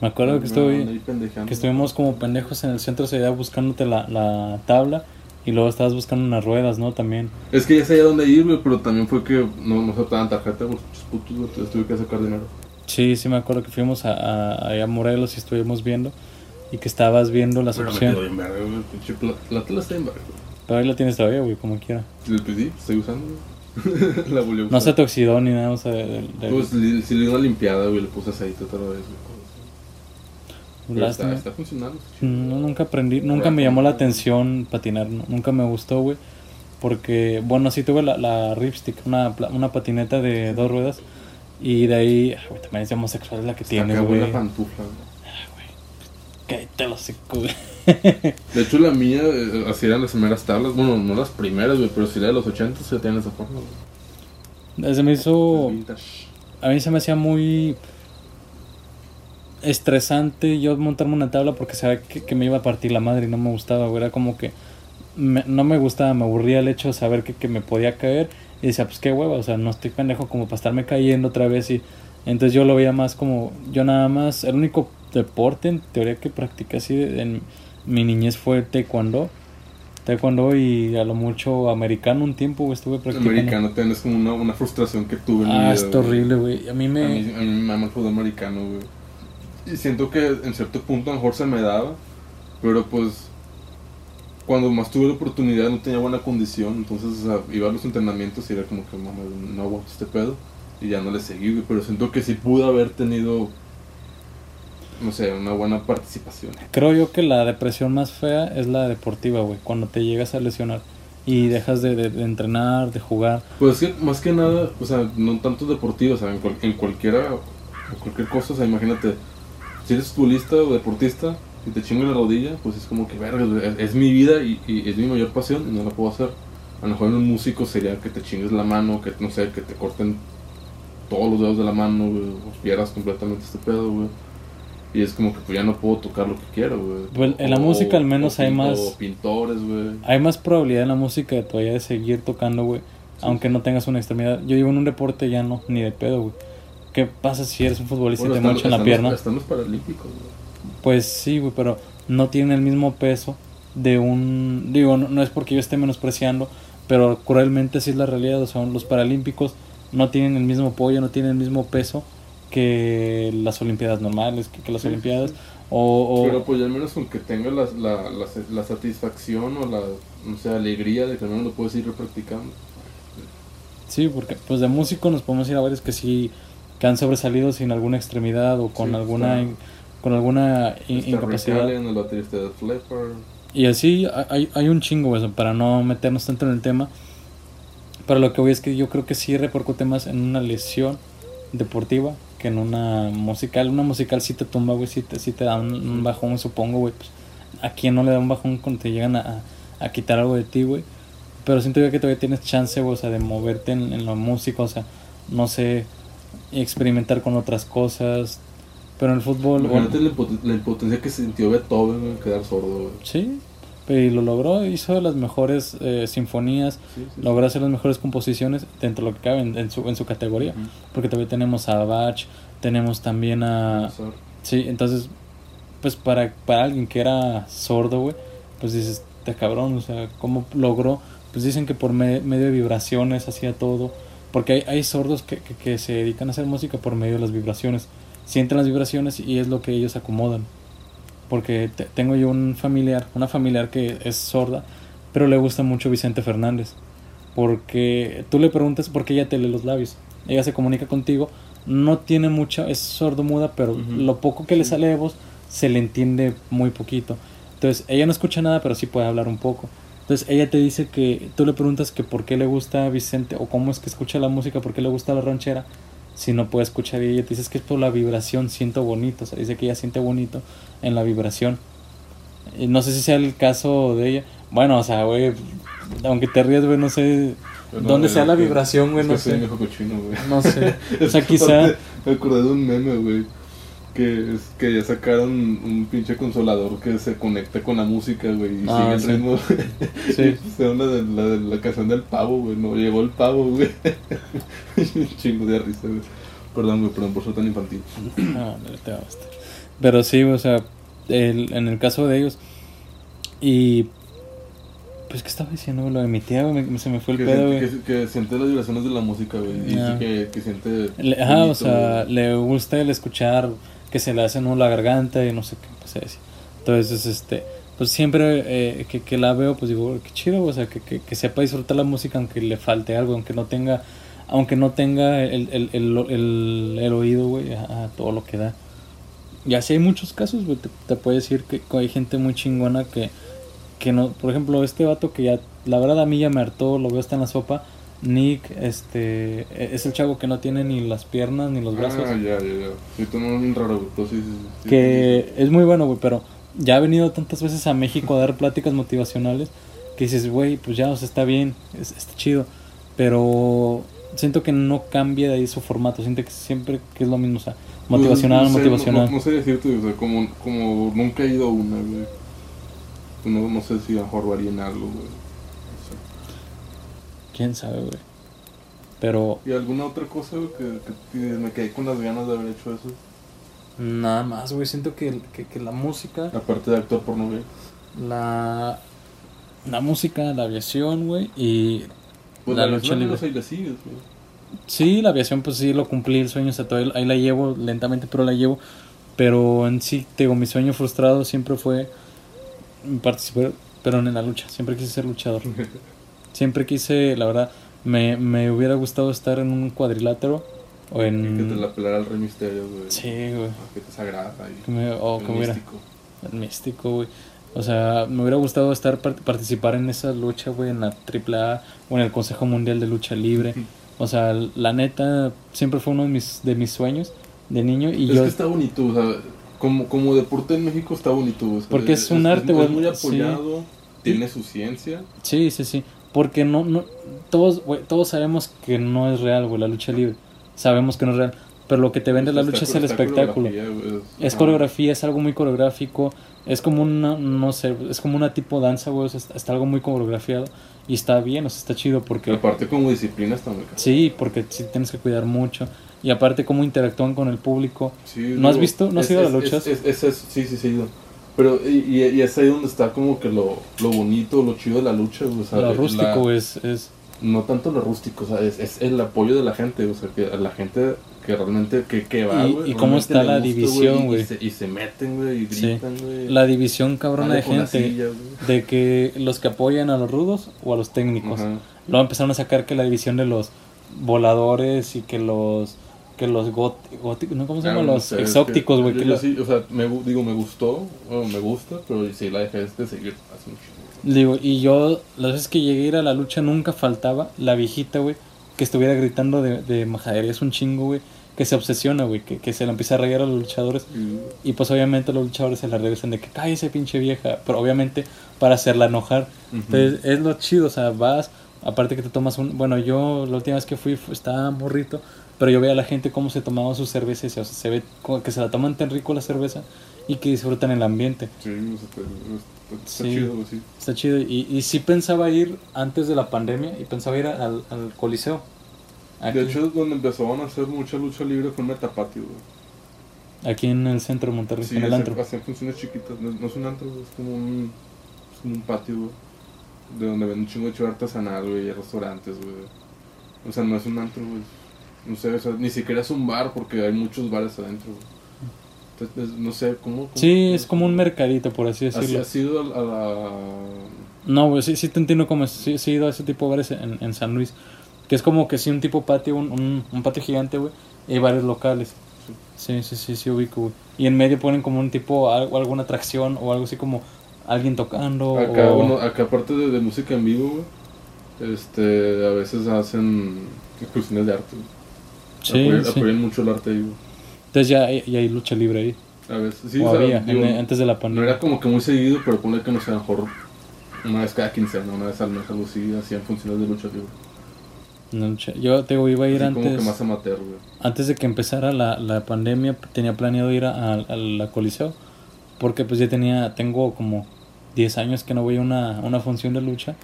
Me acuerdo que estuve... Que estuvimos como pendejos en el centro de ciudad buscándote la, la tabla y luego estabas buscando unas ruedas, ¿no? También. Es que ya sabía dónde ir, güey, pero también fue que no, no aceptaban tarjeta, güey, putos, güey, tuve que sacar dinero. Sí, sí me acuerdo que fuimos a, a, a Morelos y estuvimos viendo y que estabas viendo las Pero me opciones. güey, la tela está en güey. Pero ahí la tienes todavía, güey, como quiera. Le pedí, estoy usando, güey. la volví a usar. No se te oxidó ni nada, o sea, del- del- Pues si le di una limpiada, güey, le puse aceite otra vez, güey. Está, funcionando. No, nunca aprendí, nunca me llamó la atención patinar, nunca me gustó, güey. Porque, bueno, sí tuve la, la Ripstick, una, una patineta de dos ruedas. Y de ahí, ay, güey, también es homosexual la que Está tienes, güey. la pantufla, güey. Cállate los güey. De hecho, la mía, eh, así eran las primeras tablas. Bueno, no las primeras, güey, pero sí la de los 80 se tienen esa forma, güey. Se me hizo. A mí se me hacía muy estresante yo montarme una tabla porque sabía que, que me iba a partir la madre y no me gustaba, güey. Era como que me- no me gustaba, me aburría el hecho de saber que, que me podía caer y decía, pues qué hueva, o sea, no estoy pendejo como para estarme cayendo otra vez y entonces yo lo veía más como, yo nada más, el único deporte en teoría que practiqué así de- en mi niñez fue taekwondo. Taekwondo y a lo mucho americano un tiempo güey, estuve practicando. americano también es como una, una frustración que tuve en mi Ah, vida, está güey. horrible, güey. A mí me... A mí, a mí me el fútbol americano, güey. Y siento que en cierto punto a lo mejor se me daba, pero pues cuando más tuve la oportunidad no tenía buena condición, entonces o sea, iba a los entrenamientos y era como que mamá, no aguanto este pedo y ya no le seguí, pero siento que sí pude haber tenido no sé, una buena participación. Creo yo que la depresión más fea es la deportiva, güey, cuando te llegas a lesionar y dejas de, de- de entrenar, de jugar. Pues es que más que nada, o sea, no tanto deportivo, o sea, en, cual- en cualquiera, en cualquier cosa, o sea, imagínate, si eres futbolista o deportista y te chingo la rodilla, pues es como que, verga, es, es mi vida y, y es mi mayor pasión y no la puedo hacer. A lo mejor en un músico sería que te chingues la mano, que no sé, que te corten todos los dedos de la mano, güey, o pierdas completamente este pedo, güey. Y es como que pues ya no puedo tocar lo que quiero, güey. En la O- música al menos hay más- pintores, güey. Hay más probabilidad en la música de todavía de seguir tocando, güey, aunque no tengas una extremidad. Yo digo en un deporte ya no, ni de pedo, güey. ¿Qué pasa si eres un futbolista y te están- mochan la pierna? Están los paralímpicos, güey. Pues sí, güey, pero no tiene el mismo peso de un... Digo, no, no es porque yo esté menospreciando, pero cruelmente así es la realidad. O sea, los paralímpicos no tienen el mismo apoyo, no tienen el mismo peso que las olimpiadas normales, que, que las Sí, olimpiadas. sí. O, o- Pero pues al menos aunque tenga la, la, la, la satisfacción o la no sé, alegría de que no lo puedes ir practicando. Sí, porque pues de músico nos podemos ir a varios que sí que han sobresalido sin alguna extremidad o con Sí, alguna está- con alguna in- incapacidad. Allen, el baterista de Flipper. Y así hay, hay un chingo, güey, para no meternos tanto en el tema. Pero lo que voy es que yo creo que sí repercute más en una lesión deportiva que en una musical. Una musical sí te tumba, güey, sí te, sí te da un, un bajón, supongo, güey. Pues, ¿A quién no le da un bajón cuando te llegan a, a- a quitar algo de ti, güey? Pero siento yo que todavía tienes chance, güey, o sea, de moverte en, en la música, o sea, no sé, experimentar con otras cosas. Pero en el fútbol... bueno, Imagínate la, impoten- la impotencia que sintió Beethoven en quedar sordo. güey. Sí, y lo logró, hizo las mejores eh, sinfonías, Sí, sí, logró hacer las mejores composiciones dentro de lo que cabe en, en su, en su categoría. Porque también tenemos a Bach, tenemos también a... Mozart. Sí, entonces, pues para, para alguien que era sordo, güey, pues dices, te cabrón, o sea, ¿cómo logró? Pues dicen que por me- medio de vibraciones hacía todo. Porque hay, hay sordos que, que, que se dedican a hacer música por medio de las vibraciones. Sienten las vibraciones y es lo que ellos acomodan. Porque te- tengo yo un familiar, una familiar que es sorda, pero le gusta mucho Vicente Fernández. Porque tú le preguntas por qué ella te lee los labios. Ella se comunica contigo, no tiene mucha, es sordo-muda, pero Ujú. lo poco que le sale de voz se le entiende muy poquito. Entonces, ella no escucha nada, pero sí puede hablar un poco. Entonces, ella te dice que tú le preguntas que por qué le gusta Vicente o cómo es que escucha la música, por qué le gusta la ranchera, si no puede escuchar. Y ella te dice es que es por la vibración, siento bonito. O sea, dice que ella siente bonito en la vibración. Y no sé si sea el caso de ella. Bueno, o sea, güey, aunque te rías, güey, no sé Pero dónde sea la que- vibración, güey, no sé. cochino, güey. No sé. O sea, quizá. Me acordé de un meme, güey. Que, es, que ya sacaron un pinche consolador que se conecta con la música, güey. Y Ah, sigue el sí. ritmo. Sí. Fue una de la, de la canción del pavo, güey. No llegó el pavo, güey. chingo de risa, güey. Perdón, güey, perdón por ser tan infantil. Ah, no, te basta. Pero sí, o sea, el- en el caso de ellos. Y. Pues, ¿qué estaba diciendo? Lo de mi tía, güey, me- se me fue el que, pedo, siente, güey. que, que siente las vibraciones de la música, güey. Y Ah. sí que, que siente. Le- Ajá, o bonito, sea, güey. le gusta el escuchar que se le hace nudo la garganta y no sé qué, pues así. Entonces, este, pues siempre eh, que, que la veo, pues digo, qué chido, o sea, que, que, que sepa disfrutar la música aunque le falte algo, aunque no tenga, aunque no tenga el, el, el, el oído, güey, a, a todo lo que da. Y así hay muchos casos, güey, te, te puedo decir que hay gente muy chingona que, que no, por ejemplo, este vato que ya, la verdad a mí ya me hartó, lo veo hasta en la sopa, Nick, este, e- es el chavo que no tiene ni las piernas ni los brazos. Ah, ya, ya, ya. Sí, tú no es raro, güey. pero sí, sí, sí, que es muy bueno, güey, pero ya ha venido tantas veces a México a dar pláticas motivacionales que dices, güey, pues ya, o sea, está bien, es- está chido, pero siento que no cambia de ahí su formato, siento que siempre que es lo mismo, o sea, Pues, motivacional, no sé, motivacional. No, no, sé decirte, o sea, como, como nunca he ido a una, güey. Pues No, no sé si a mejor varía en algo, güey. Quién sabe, güey. Pero ¿Y alguna otra cosa, güey, que, me quedé con las ganas de haber hecho eso? nada más, güey, siento que, que, que la música, Aparte de actor porno, güey. la, la música, la aviación, güey, y Pues la la lucha libre. güey. Sí, la aviación, pues sí, lo cumplí el sueño, o sea, todavía ahí la llevo lentamente, pero la llevo. Pero en sí, te digo, mi sueño frustrado siempre fue participar, pero en la lucha. Siempre quise ser luchador. Siempre quise, la verdad, me, me hubiera gustado estar en un cuadrilátero o en... Que te la pelara el Rey Misterio, güey. Sí, güey. Ah, Que te sagrada ahí. Que me- o El que hubiera... místico. El místico, güey. O sea, me hubiera gustado estar par- participar en esa lucha, güey, en la AAA o en el Consejo Mundial de Lucha Libre. O sea, la neta siempre fue uno de mis de mis sueños de niño y es yo que está bonito, o sea, como, como deporte en México está bonito. o sea, Porque es un arte, Es, güey, muy sí. apoyado, tiene su ciencia. sí, sí, sí, porque no no todos, güey, todos sabemos que no es real, güey, la lucha libre. Sabemos que no es real, pero lo que te vende la lucha es el espectáculo. Es coreografía, es algo muy coreográfico, es como una, no sé, es como una tipo danza, güey, o sea, está, está algo muy coreografiado y está bien, o sea, está chido porque... Aparte como disciplina está muy cabrón. Sí, porque sí tienes que cuidar mucho. Y aparte cómo interactúan con el público. Sí, ¿No has visto? ¿No has es- ido a las luchas? es- sí, sí, sí. Pero, y, y, es ahí donde está como que lo, lo bonito, lo chido de la lucha, o sea, Lo la- rústico es, es... no tanto lo rústico, o sea, es, es el apoyo de la gente, o sea, que a la gente que realmente, que, que va, Y- güey, y cómo está la gusta, división, güey. Y, se, y se meten, güey, y gritan, güey. La división cabrona de la gente. silla. De que los que apoyan a los rudos o a los técnicos. Ajá. Luego empezaron a sacar que la división de los voladores y que los... Que los góticos... ¿no? ¿Cómo se Ah, llaman? Los sé, es exópticos, que güey. yo- que yo lo- sí, o sea, me, digo, me gustó, bueno, me gusta, pero sí la dejé de seguir hace mucho. Digo, y yo, las veces que llegué a ir a la lucha, nunca faltaba la viejita, güey, que estuviera gritando de, de majadería. Es un chingo, güey, que se obsesiona, güey, que, que se le empieza a rayar a los luchadores. Y pues obviamente los luchadores se la regresan de que cállese pinche vieja, pero obviamente para hacerla enojar. Ujú. Entonces es lo chido, o sea, vas, aparte que te tomas un... Bueno, yo la última vez que fui fu- estaba morrito, pero yo veía a la gente cómo se tomaba su cerveza y se, o sea, se ve que se la toman tan rico la cerveza y que disfrutan el ambiente. Sí, está, está Sí. chido, sí. Está chido. Y, y sí pensaba ir antes de la pandemia y pensaba ir al, al Coliseo. Aquí, De hecho, donde empezaban a hacer mucha lucha libre en Metapatio, güey. aquí en el centro de Monterrey, Sí, en el antro. hacían funciones chiquitas, no, no es un antro, es como un, es como un patio, güey, de donde venden un chingo de chido artesanal, güey, y restaurantes, güey. O sea, no es un antro, güey. No sé, o sea, ni siquiera es un bar porque hay muchos bares adentro. Entonces, no sé, ¿cómo? cómo- Sí, es como un mercadito, por así ¿Has, decirlo. has ido a, la... No, güey, sí, sí te entiendo cómo es. Sí, sí he ido a ese tipo de bares en, en San Luis. Que es como que sí, un tipo patio, un, un, un patio gigante, güey. Y hay bares locales. Sí, sí, sí, sí, ubico, güey. Y en medio ponen como un tipo, algo, alguna atracción o algo así como alguien tocando. Acá, o... bueno, acá aparte de, de música en vivo, güey, este, a veces hacen excursiones de arte, güey. Sí, apoyan, sí. apoyan mucho el arte ahí. Entonces ya, hay- ya hay lucha libre ahí. A veces, sí, o o sea, había, digo, en- antes de la No pandemia. era como que muy seguido, pero pone que no a lo mejor una vez cada quincena, una vez al mes, algo así, hacían funciones de lucha libre. No, Yo te digo, iba a ir Así como antes. que más amateur, güey. antes de que empezara la, la pandemia tenía planeado ir a, a la Coliseo porque pues ya tenía tengo como 10 años que no voy a una, una función de lucha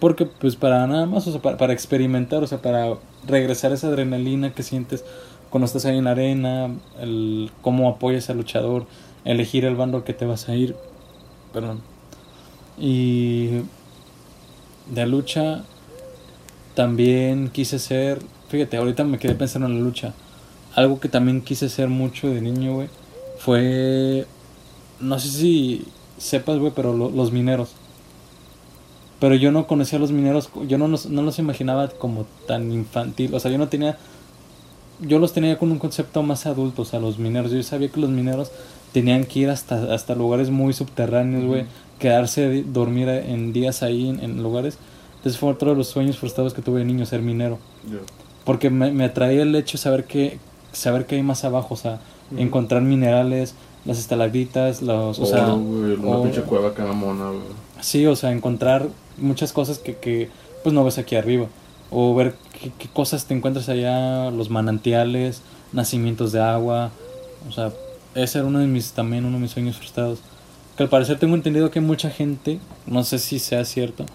porque pues para nada más o sea para, para experimentar o sea para regresar esa adrenalina que sientes cuando estás ahí en la arena el cómo apoyas al luchador elegir el bando que te vas a ir perdón y de lucha también quise ser, fíjate, ahorita me quedé pensando en la lucha. Algo que también quise ser mucho de niño, güey, fue, no sé si sepas, güey, pero lo- los mineros. Pero yo no conocía a los mineros, yo no, los- no los imaginaba como tan infantil, o sea, yo no tenía, yo los tenía con un concepto más adulto, o sea, los mineros. Yo sabía que los mineros tenían que ir hasta, hasta lugares muy subterráneos, güey, quedarse, dormir en días ahí en, en lugares. Entonces fue otro de los sueños frustrados que tuve de niño, ser minero. Porque me, me atraía el hecho de saber que, saber que hay más abajo, o sea, encontrar minerales, las estalactitas, los, o sea, una o- pinche cueva mona, güey. sí, o sea, encontrar muchas cosas que, que pues no ves aquí arriba. O ver qué, cosas te encuentras allá, los manantiales, nacimientos de agua. O sea, ese era uno de mis, también uno de mis sueños frustrados. Que al parecer tengo entendido que mucha gente, no sé si sea cierto,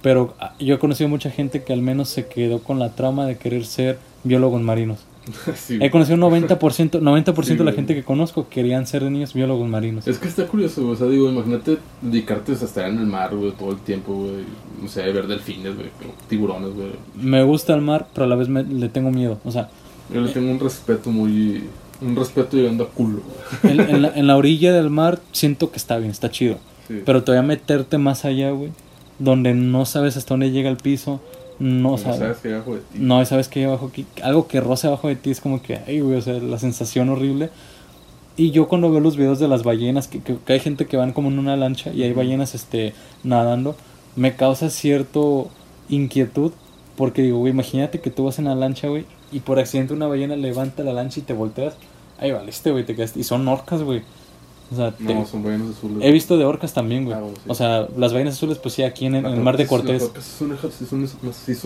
pero ah, yo he conocido mucha gente que al menos se quedó con la trama de querer ser biólogos marinos. sí, He conocido un 90%, 90% Sí, de la gente que conozco querían ser de niños biólogos marinos. Es que está curioso. O sea, digo, imagínate dedicarte a estar en el mar, güey, todo el tiempo, güey. No sé, ver delfines, güey, o tiburones, güey. Me gusta el mar, pero a la vez me- le tengo miedo. O sea, Yo le tengo un respeto muy. Un respeto llegando a culo, güey. en, en la, en la orilla del mar siento que está bien, está chido. Sí. Pero todavía meterte más allá, güey, donde no sabes hasta dónde llega el piso, no, No sabes. sabes que hay abajo de ti. No sabes que hay abajo, que, algo que roce abajo de ti es como que, ay, güey, o sea, la sensación horrible. Y yo cuando veo los videos de las ballenas, que, que, que hay gente que van como en una lancha y hay ballenas este, nadando, me causa cierto inquietud. Porque digo, güey, imagínate que tú vas en la lancha, güey, y por accidente una ballena levanta la lancha y te volteas. Ahí valiste, güey, te quedaste. Y son orcas, güey. O sea, te- No, son ballenas azules. he visto de orcas también, güey. Ah, sí. O sea, las ballenas azules, pues sí, aquí en, en Las el mar de Cortés. Las orcas sí son, hijas- sí son,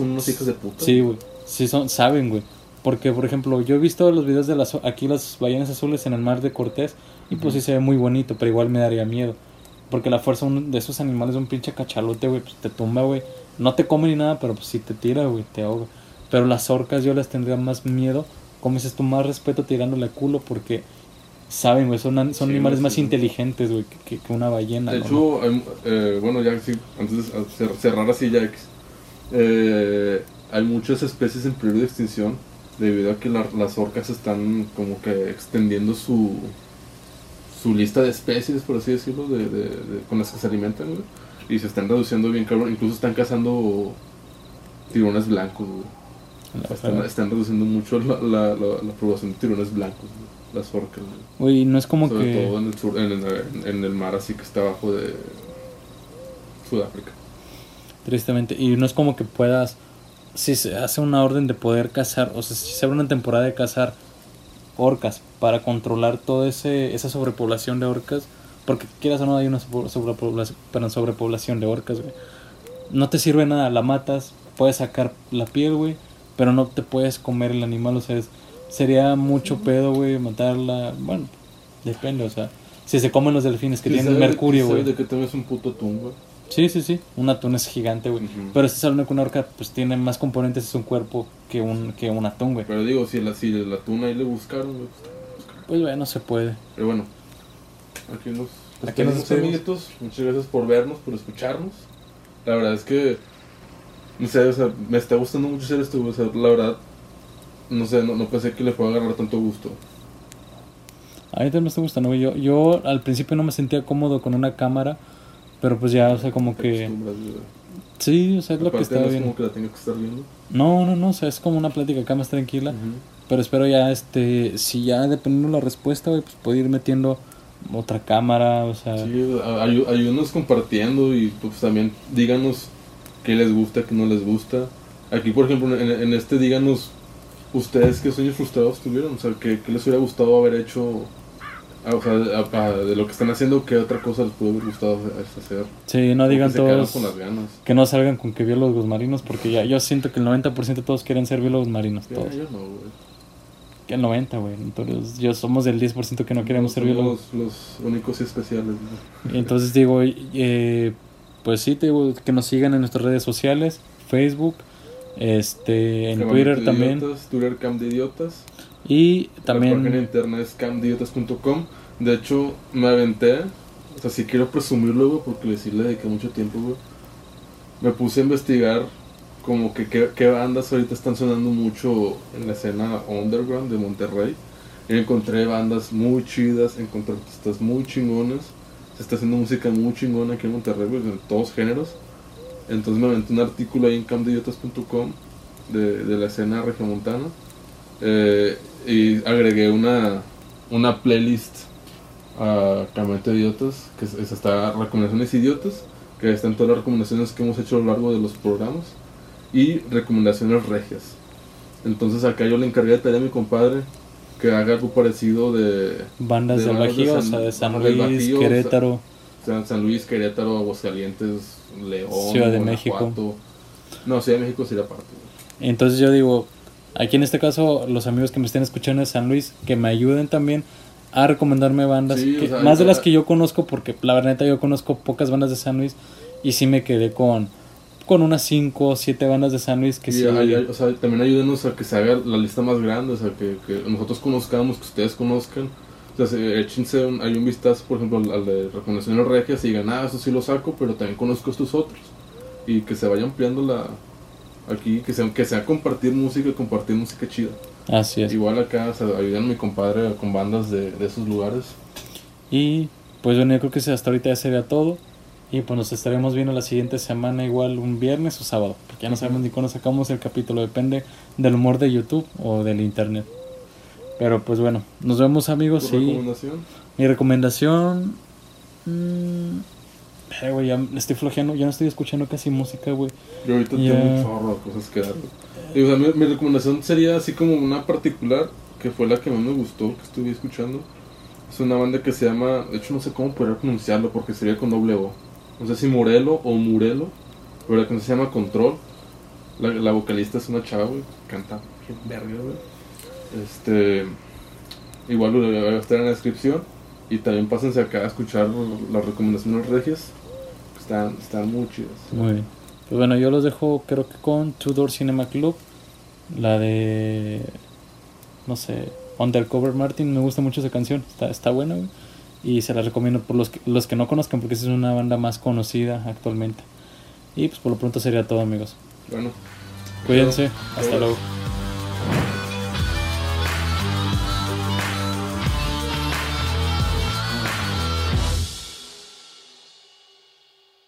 unas- sí hijos de puta. Sí, güey. Sí son, saben, güey. Porque, por ejemplo, yo he visto los videos de las aquí las ballenas azules en el mar de Cortés y pues sí se ve muy bonito, pero igual me daría miedo. Porque la fuerza de esos animales es un pinche cachalote, güey, pues te tumba, güey. No te come ni nada, pero pues si te tira, güey, te ahoga. Pero las orcas yo les tendría más miedo, como dices tú, más respeto tirándole culo porque saben, güey, son, son Sí, animales más sí. inteligentes, güey, que, una ballena. De ¿no? hecho, hay- eh, bueno, ya sí, antes de cer- cerrar así ya eh, hay muchas especies en peligro de extinción debido a que la- las orcas están como que extendiendo su su lista de especies, por así decirlo, de, de- de- con las que se alimentan, güey, y se están reduciendo bien cabrón, incluso están cazando tiburones blancos, güey. Están, están reduciendo mucho la, la, la- la población de tiburones blancos, güey, las orcas, no es como Sobre que... todo en el sur, en el, en el mar así que está abajo de Sudáfrica. Tristemente. Y no es como que puedas. Si se hace una orden de poder cazar, o sea, si se abre una temporada de cazar orcas para controlar toda ese, esa sobrepoblación de orcas, porque quieras o no, hay una sobre- sobrepoblación, perdón, sobrepoblación de orcas, güey. No te sirve nada, la matas, puedes sacar la piel, güey, pero no te puedes comer el animal, o sea, es- sería mucho pedo, güey, matarla. Bueno, depende, o sea, si se comen los delfines que Sí, tienen mercurio, güey. de que es un puto atún, güey. Sí, sí, sí. Un atún es gigante, güey. Ujú. Pero estás hablando que una orca pues tiene más componentes en su cuerpo que un, que un atún, güey. Pero digo, si, la, si el atún ahí le buscaron, güey. pues. Pues bueno, se puede. Pero bueno, aquí nos, Aquí nos amiguitos. Muchas gracias por vernos, por escucharnos. La verdad es que, no sé, o sea, me está gustando mucho hacer esto, güey. O sea, la verdad, no sé, no, no pensé que le pueda agarrar tanto gusto. A mí también me está gustando, güey. Yo, yo al principio no me sentía cómodo con una cámara, pero pues ya, o sea, como que... Sí, o sea, es lo que estaba no es bien. como que la que estar viendo. No, no, no, o sea, es como una plática acá más tranquila. Pero espero ya, este, si ya dependiendo de la respuesta, güey, pues puedo ir metiendo otra cámara, o sea... Sí, a- ayu- ayúdenos compartiendo y pues también díganos qué les gusta, qué no les gusta. Aquí, por ejemplo, en, en este díganos ustedes qué sueños frustrados tuvieron, o sea, qué, qué les hubiera gustado haber hecho, ah, o sea, a- a- de lo que están haciendo, qué otra cosa les pudo haber gustado hacer. Sí, no digan que todos... con las ganas. Que no salgan con que biólogos marinos, porque ya yo siento que el 90% de todos quieren ser biólogos marinos, todos. yo no, güey. Que el 90, güey. Entonces, yo somos del 10% que no queremos ser biólogos. Los, los únicos y especiales. Y Entonces digo, eh, pues sí, te digo que nos sigan en nuestras redes sociales, Facebook, este, en Twitter también. Idiotas, Twitter Camp de Idiotas. Y La página también, interna es camdidiotas.com. De hecho, me aventé. O sea, si quiero presumirlo, güey, porque sí le dediqué mucho tiempo, güey. Me puse a investigar como que qué, qué bandas ahorita están sonando mucho en la escena underground de Monterrey. Y encontré bandas muy chidas, encontré artistas muy chingones. Se está haciendo música muy chingona aquí en Monterrey, güey, de todos géneros. Entonces me aventé un artículo ahí en camdidiotas.com de, de la escena regiomontana. Eh, y agregué una, una playlist a Campamento de Idiotas, que es, es hasta recomendaciones idiotas, que están todas las recomendaciones que hemos hecho a lo largo de los programas, y recomendaciones regias. Entonces acá yo le encargué de tarea a mi compadre que haga algo parecido de bandas de del de Bajío, o San- sea, de San Luis, Bajío, Querétaro. San, San Luis, Querétaro, Aguascalientes, León, Ciudad de Guanajuato. No, Ciudad de México sería parte. Entonces yo digo, aquí en este caso, los amigos que me estén escuchando de San Luis, que me ayuden también a recomendarme bandas, Sí, o que- sea, más de las que yo conozco, porque la verdad yo conozco pocas bandas de San Luis y sí me quedé con, con unas 5 o 7 bandas de San Luis que sí. hay- hay- o sea, también ayúdenos a que se haga la lista más grande, o sea, que, que nosotros conozcamos, que ustedes conozcan. Sea, se- échense un, hay un vistazo, por ejemplo, al, al de recomendaciones regias y digan, ah, eso sí lo saco, pero también conozco estos otros. Y que se vaya ampliando la. Aquí, que sea, que sea compartir música y compartir música chida. Así es. Igual acá, o sea, ayudan a mi compadre con bandas de, de esos lugares. Y pues bueno, yo creo que hasta ahorita ya sería todo. Y pues nos estaremos viendo la siguiente semana, igual un viernes o sábado, porque ya no sabemos ni cuándo sacamos el capítulo, depende del humor de YouTube o del internet. Pero pues bueno, nos vemos amigos. ¿Tu y recomendación? Mi recomendación. Mmm, eh, güey, ya estoy flojeando, ya no estoy escuchando casi música, güey. Yo ahorita Ya. tengo un chorro de cosas que dar. Y, o sea, mi, mi recomendación sería así como una particular, que fue la que más me gustó, que estuve escuchando. Es una banda que se llama, de hecho no sé cómo poder pronunciarlo porque sería con doble O. No sé si Morelo o Murelo, pero la canción se llama Control. La, la vocalista es una chava, güey, canta bien verga, güey. Este, igual lo voy a estar en la descripción. Y también pásense acá a escuchar las recomendaciones regias. Están, están muy chidas. Muy bien. Pues bueno, yo los dejo creo que con Tudor Cinema Club. La de. No sé. Undercover Martin. Me gusta mucho esa canción. Está, está buena, güey. Y se la recomiendo por los que, los que no conozcan, porque es una banda más conocida actualmente. Y pues por lo pronto sería todo, amigos. Bueno, Cuídense. Hasta luego.